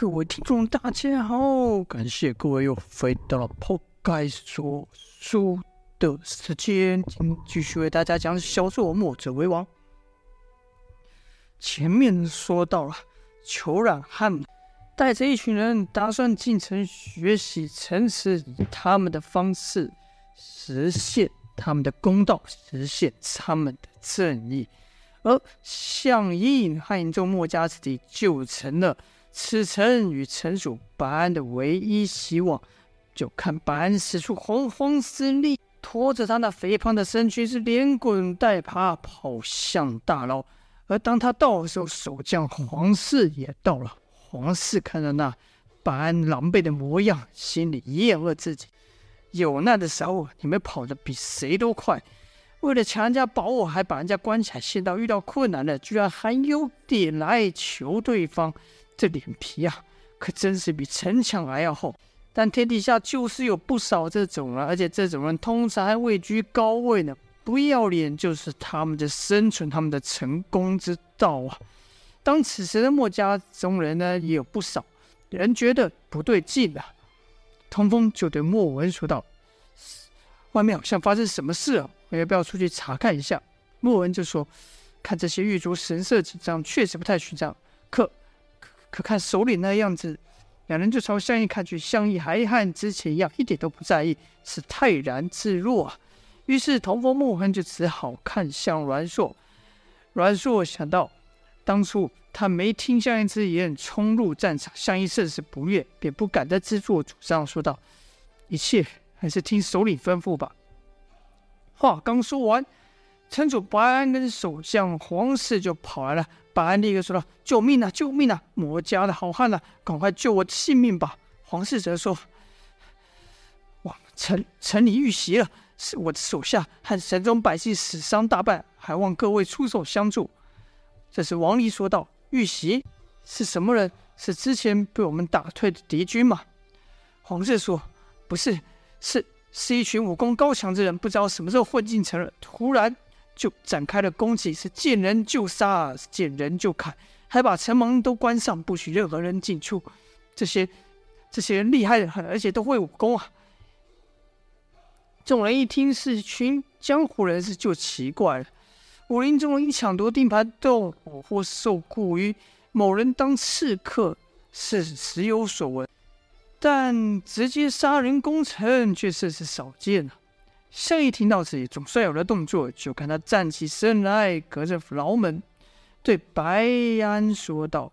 各位听众，大家好！感谢各位又回到了抛开说书的时间，今继续为大家讲小说《墨者为王》。前面说到了，虬髯汉带着一群人打算进城学习城池，以他们的方式实现他们的公道，实现他们的正义。而项燕和一众墨家子弟就成了此城与城主白安的唯一希望。就看白安使出洪荒之力，拖着他那肥胖的身躯是连滚带爬跑向大牢。而当他到的时候，守将黄四也到了。黄四看到那白安狼狈的模样，心里厌恶自己。有难的时候，你们跑得比谁都快。为了抢人家宝物，还把人家关起来。现在遇到困难了，居然还有脸来求对方，这脸皮啊，可真是比城墙还要厚。但天底下就是有不少这种人，而且这种人通常还位居高位呢。不要脸就是他们的生存，他们的成功之道啊。当此时的墨家中人呢，也有不少人觉得不对劲了。通风就对墨文说道：“外面好像发生什么事了。”我要不要出去查看一下？墨文就说：“看这些狱卒神色紧张，确实不太寻常。可可看首领那样子。”两人就朝项燕看去，项燕还和之前一样，一点都不在意，是泰然自若啊。于是同风、墨文就只好看向阮硕。阮硕想到，当初他没听项燕之言，冲入战场，项燕甚是不悦，便不敢再自作主张，说道：“一切还是听首领吩咐吧。”话刚说完，城主白安跟守将黄氏就跑来了。白安立刻说道：“救命啊！救命啊！魔家的好汉啊，赶快救我的性命吧！”黄氏则说：“哇，城城里遇袭了，是我的手下和城中百姓死伤大半，还望各位出手相助。”这时王离说道：“遇袭是什么人？是之前被我们打退的敌军吗？”黄氏说：“不是，是。”是一群武功高强之人，不知道什么时候混进城了，突然就展开了攻击，是见人就杀，是见人就砍，还把城门都关上，不许任何人进出。这些这些人厉害的很，而且都会武功啊！众人一听是群江湖人士，就奇怪了：武林中人一抢夺地盘斗，或受雇于某人当刺客，是时有所闻。但直接杀人攻城却甚是少见了。项燕听到这里，总算有了动作，就看他站起身来，隔着牢门对白安说道：“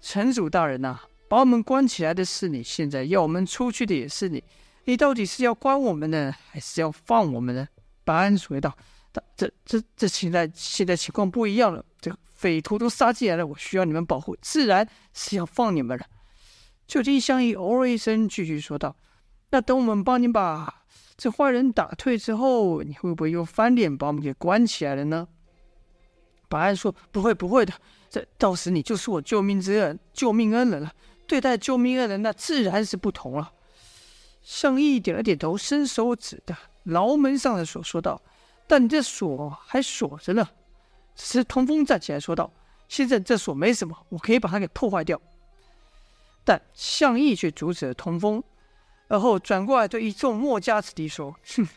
城主大人呐、把我们关起来的是你，现在要我们出去的也是你，你到底是要关我们呢，还是要放我们呢？”白安说道：“这这这这现在现在情况不一样了，这匪徒都杀进来了，我需要你们保护，自然是要放你们了。”就听项燕哦了一声，继续说道：“那等我们帮你把这坏人打退之后，你会不会又翻脸把我们给关起来了呢？”白安说：“不会，不会的。这到时你就是我救命之恩，救命恩人了。对待救命恩人，那自然是不同了。”向义点了点头，伸手指的牢门上的锁，说道：“但你这锁还锁着呢。”只是通风站起来说道：“现在这锁没什么，我可以把它给破坏掉。”但向义却阻止了通风，而后转过来对一众墨家子弟说：“哼，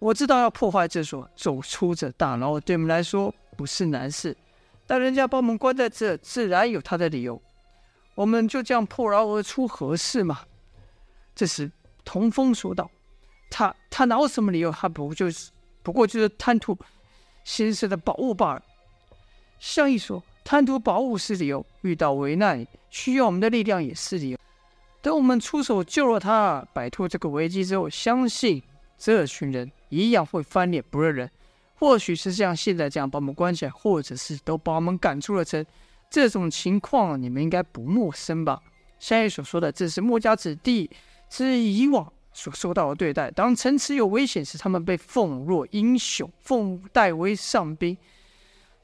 我知道要破坏这所，走出这大牢，对我们来说不是难事。但人家把我们关在这，自然有他的理由。我们就这样破牢而出，合适吗？”这时，童风说道：“他他哪有什么理由？他不就是不过就是贪图先生的宝物罢了。”项燕说。贪图宝物是理由，遇到危难需要我们的力量也是理由。等我们出手救了他，摆脱这个危机之后，相信这群人一样会翻脸不认人。或许是像现在这样把我们关起来，或者是都把我们赶出了城。这种情况你们应该不陌生吧？项燕所说的，这是墨家子弟是以往所受到的对待。当城池有危险时，他们被奉若英雄，奉代为上宾。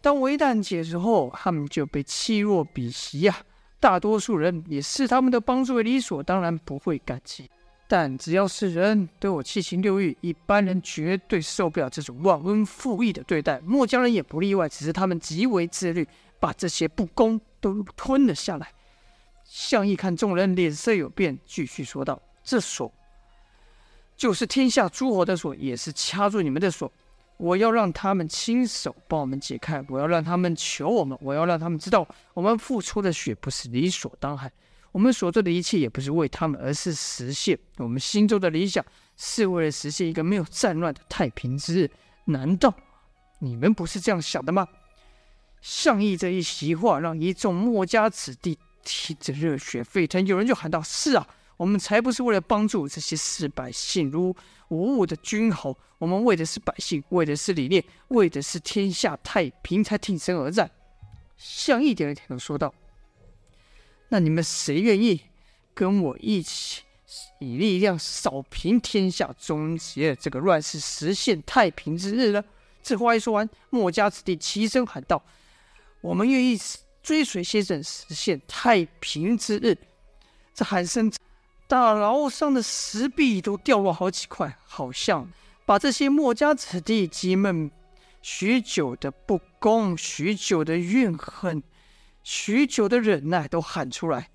当危难解除后，他们就被弃若敝屣呀。大多数人也视他们的帮助为理所当然，不会感激。但只要是人都有七情六欲，一般人绝对受不了这种忘恩负义的对待。墨家人也不例外，只是他们极为自律，把这些不公都吞了下来。项羽看众人脸色有变，继续说道：“这锁就是天下诸侯的锁，也是掐住你们的锁。我要让他们亲手帮我们解开，我要让他们求我们，我要让他们知道，我们付出的血不是理所当然，我们所做的一切也不是为他们，而是实现我们心中的理想，是为了实现一个没有战乱的太平之日。难道你们不是这样想的吗？”项羽这一席话，让一众墨家子弟。听着热血沸腾，有人就喊道：“是啊，我们才不是为了帮助这些视百姓如无物的君侯，我们为的是百姓，为的是理念，为的是天下太平，才挺身而战。”项羽点了点头，说道：“那你们谁愿意跟我一起，以力量扫平天下，终结这个乱世，实现太平之日呢？”这话一说完，墨家子弟齐声喊道：“我们愿意。”追随先生，实现太平之日。这喊声，大牢上的石壁都掉落好几块，好像把这些墨家子弟积闷许久的不公、许久的怨恨、许久的忍耐都喊出来。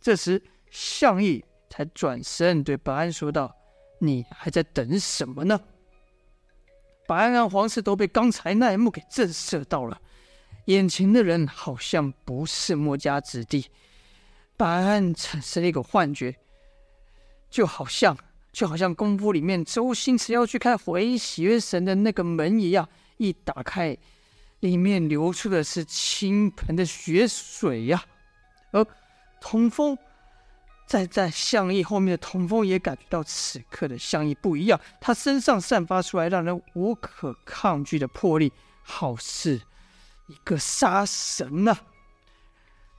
这时，项羽才转身对白安说道：“你还在等什么呢？”白安和黄四都被刚才那一幕给震慑到了。眼前的人好像不是墨家子弟，白安产生了一个幻觉，就好像就好像功夫里面周星驰要去看回邪神的那个门一样，一打开，里面流出的是倾盆的血水呀、而童风在在项羽后面的童风也感觉到此刻的项羽不一样，他身上散发出来让人无可抗拒的魄力，好似。一个杀神呐、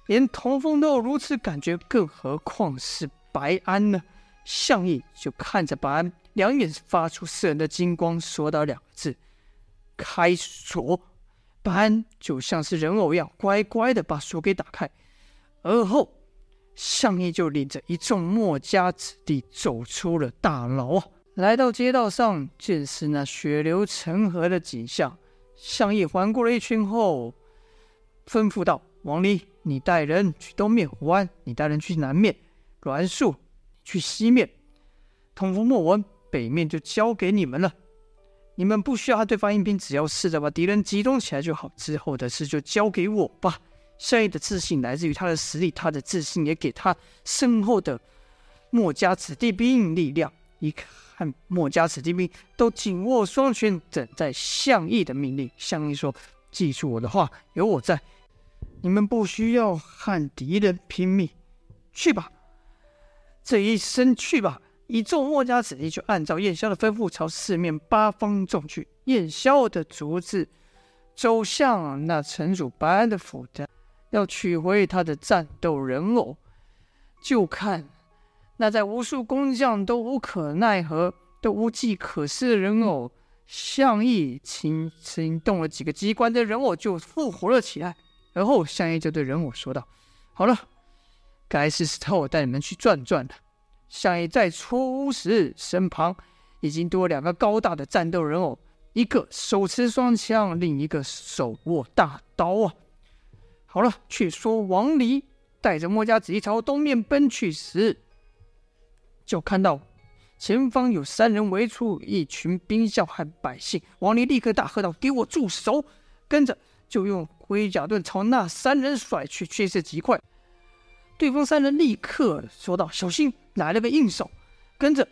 连童风都有如此感觉，更何况是白安呢？项义就看着白安，两眼发出刺人的金光，说道两个字：“开锁。”白安就像是人偶一样，乖乖的把锁给打开。而后，项义就领着一众墨家子弟走出了大牢啊，来到街道上，见是那血流成河的景象。项义环顾了一圈后，吩咐道：“王离，你带人去东面湖湾，你带人去南面；栾树，去西面；童风、莫文，北面就交给你们了。你们不需要和对方硬拼，只要试着把敌人集中起来就好。之后的事就交给我吧。”项羽的自信来自于他的实力，他的自信也给他身后的墨家子弟兵力量。一看墨家子弟兵都紧握双拳，等待项义的命令。项义说：“记住我的话，有我在，你们不需要和敌人拼命，去吧。”这一声“去吧”，一众墨家子弟就按照燕萧的吩咐，朝四面八方撞去。燕萧的竹子走向那城主白安的府邸，要取回他的战斗人偶，就看。那在无数工匠都无可奈何、都无计可施的人偶，项羽轻轻动了几个机关，的人偶就复活了起来。而后，项羽就对人偶说道：“好了，该是时候带你们去转转了。”相爷在出时，身旁已经多了两个高大的战斗人偶，一个手持双枪，另一个手握大刀啊！好了，却说王离带着墨家子弟朝东面奔去时。就看到前方有三人围出一群兵将和百姓，王离立刻大喝道：“给我住手！”跟着就用龟甲盾朝那三人甩去，却是极快。对方三人立刻说道：“小心，来了个硬手！”跟着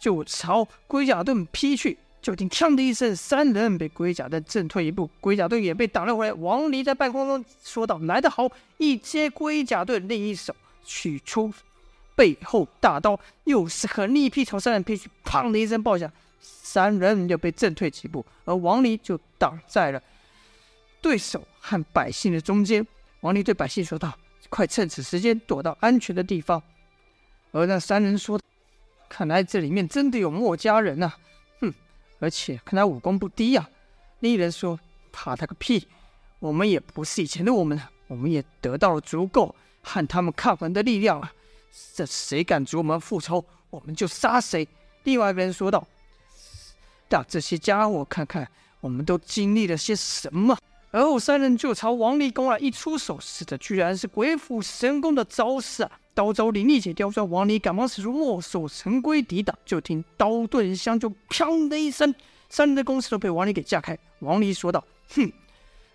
就朝龟甲盾劈去。就听“锵”的一声，三人被龟甲盾震退一步，龟甲盾也被挡了回来。王离在半空中说道：“来得好！”一接龟甲盾，另一手取出。背后大刀又是狠力劈，朝三人劈去，砰的一声爆响，三人又被震退几步，而王离就挡在了对手和百姓的中间。王离对百姓说道：“快趁此时间躲到安全的地方。”而那三人说：“看来这里面真的有墨家人呐、啊，哼，而且看他武功不低呀、啊。”另一人说：“怕他个屁！我们也不是以前的我们了，我们也得到了足够和他们抗衡的力量了。”这谁敢阻我们复仇，我们就杀谁。另外一个人说道：“让这些家伙看看，我们都经历了些什么。”而后三人就朝王离攻来，一出手使的居然是鬼斧神工的招式啊！刀招凌厉且刁钻，王离赶忙使出墨守成规抵挡，就听刀盾相就，砰的一声，三人的攻势都被王离给架开。王离说道：“哼，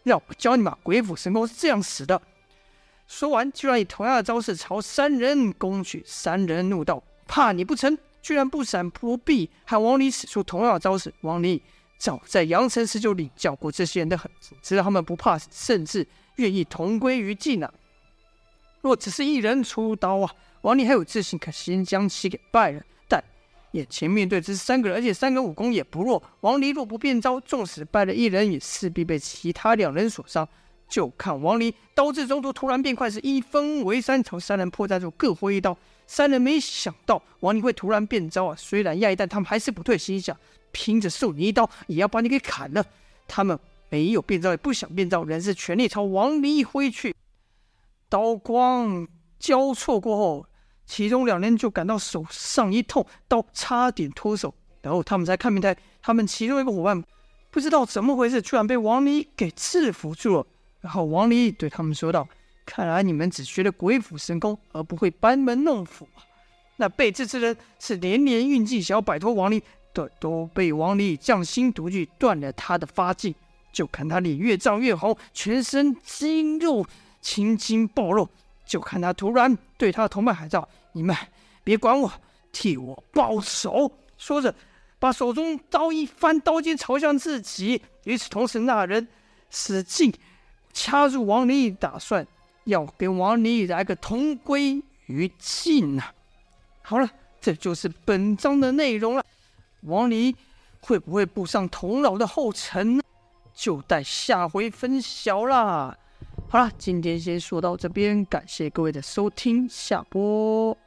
让我教你们，鬼斧神工是这样使的。”说完，居然以同样的招式朝三人攻去。三人怒道：“怕你不成？居然不闪不避，还王离使出同样的招式。”王离。早在阳城时就领教过这些人的狠，知道他们不怕死，甚至愿意同归于尽啊！若只是一人出刀啊，王离还有自信可先将其给败了。但眼前面对这三个人，而且三个人武功也不弱，王离若不变招，纵使败了一人，也势必被其他两人所伤。就看王离刀至中途突然变快，是一分为三，朝三人破绽处各挥一刀。三人没想到王离会突然变招啊！虽然讶异，但他们还是不退，心想。拼着受你一刀，也要把你给砍了。他们没有变招，也不想变招，仍是全力朝王离挥去。刀光交错过后，其中两人就感到手上一痛，刀差点脱手。然后他们才看明白，他们其中一个伙伴不知道怎么回事，居然被王离给制服住了。然后王离对他们说道：“看来你们只学了鬼斧神工，而不会班门弄斧。那被制之人是连连运计，想要摆脱王离。”都被王离匠心独具，断了他的发劲。就看他脸越涨越红，全身肌肉青筋暴露。就看他突然对他的同伴喊道：“你们别管我，替我报仇！”说着，把手中刀一翻，刀尖朝向自己。与此同时，那人使劲掐住王离，打算要跟王离来个同归于尽啊！好了，这就是本章的内容了。王离会不会步上童老的后尘呢？就待下回分晓啦。好啦，今天先说到这边，感谢各位的收听，下播。